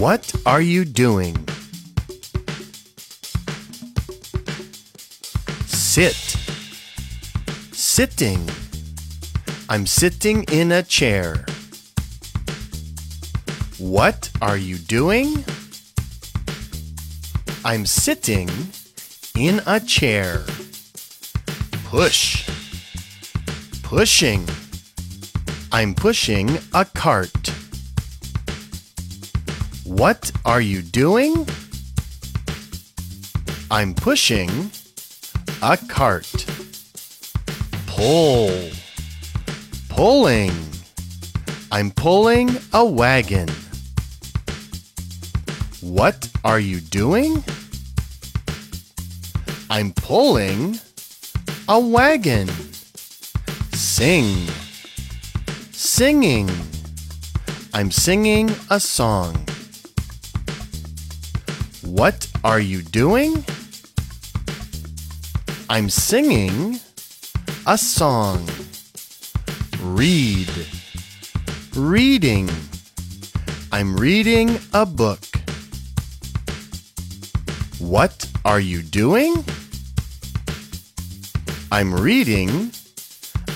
What are you doing? Sit. Sitting. I'm sitting in a chair. What are you doing? I'm sitting in a chair. Push. Pushing. I'm pushing a cart. What are you doing? I'm pushing a cart. Pull. Pulling. I'm pulling a wagon. What are you doing? I'm pulling a wagon. Sing. Singing. I'm singing a song. What are you doing? I'm singing a song. Read. Reading. I'm reading a book. What are you doing? I'm reading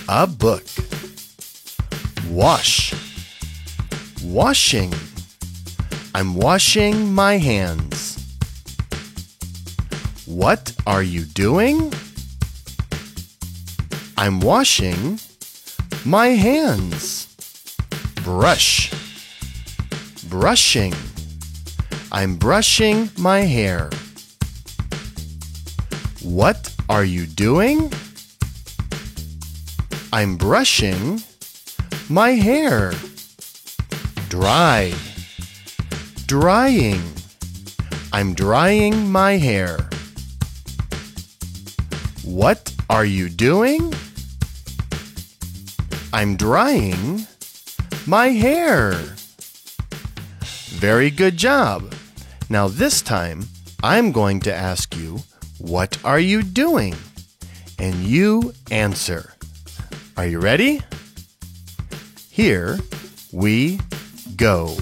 a book. Wash. Washing. I'm washing my hands. What are you doing? I'm washing my hands. Brush. Brushing. I'm brushing my hair. What are you doing? I'm brushing my hair. Dry. Drying. I'm drying my hair. What are you doing? I'm drying my hair. Very good job. Now, this time, I'm going to ask you, What are you doing? And you answer. Are you ready? Here we go.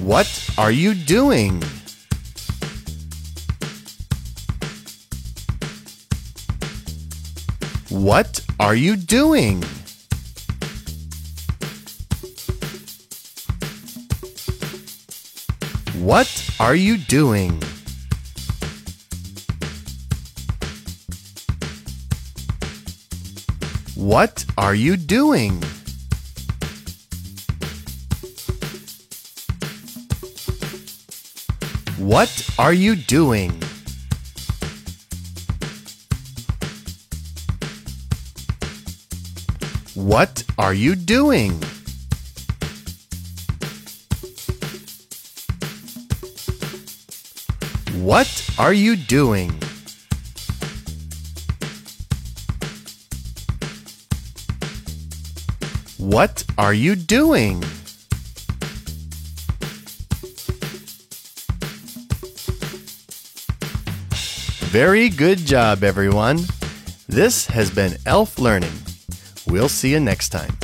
What are you doing? What are you doing? What are you doing? What are you doing? What are you doing? What are you doing? What are you doing? What are you doing? Very good job, everyone. This has been Elf Learning. We'll see you next time.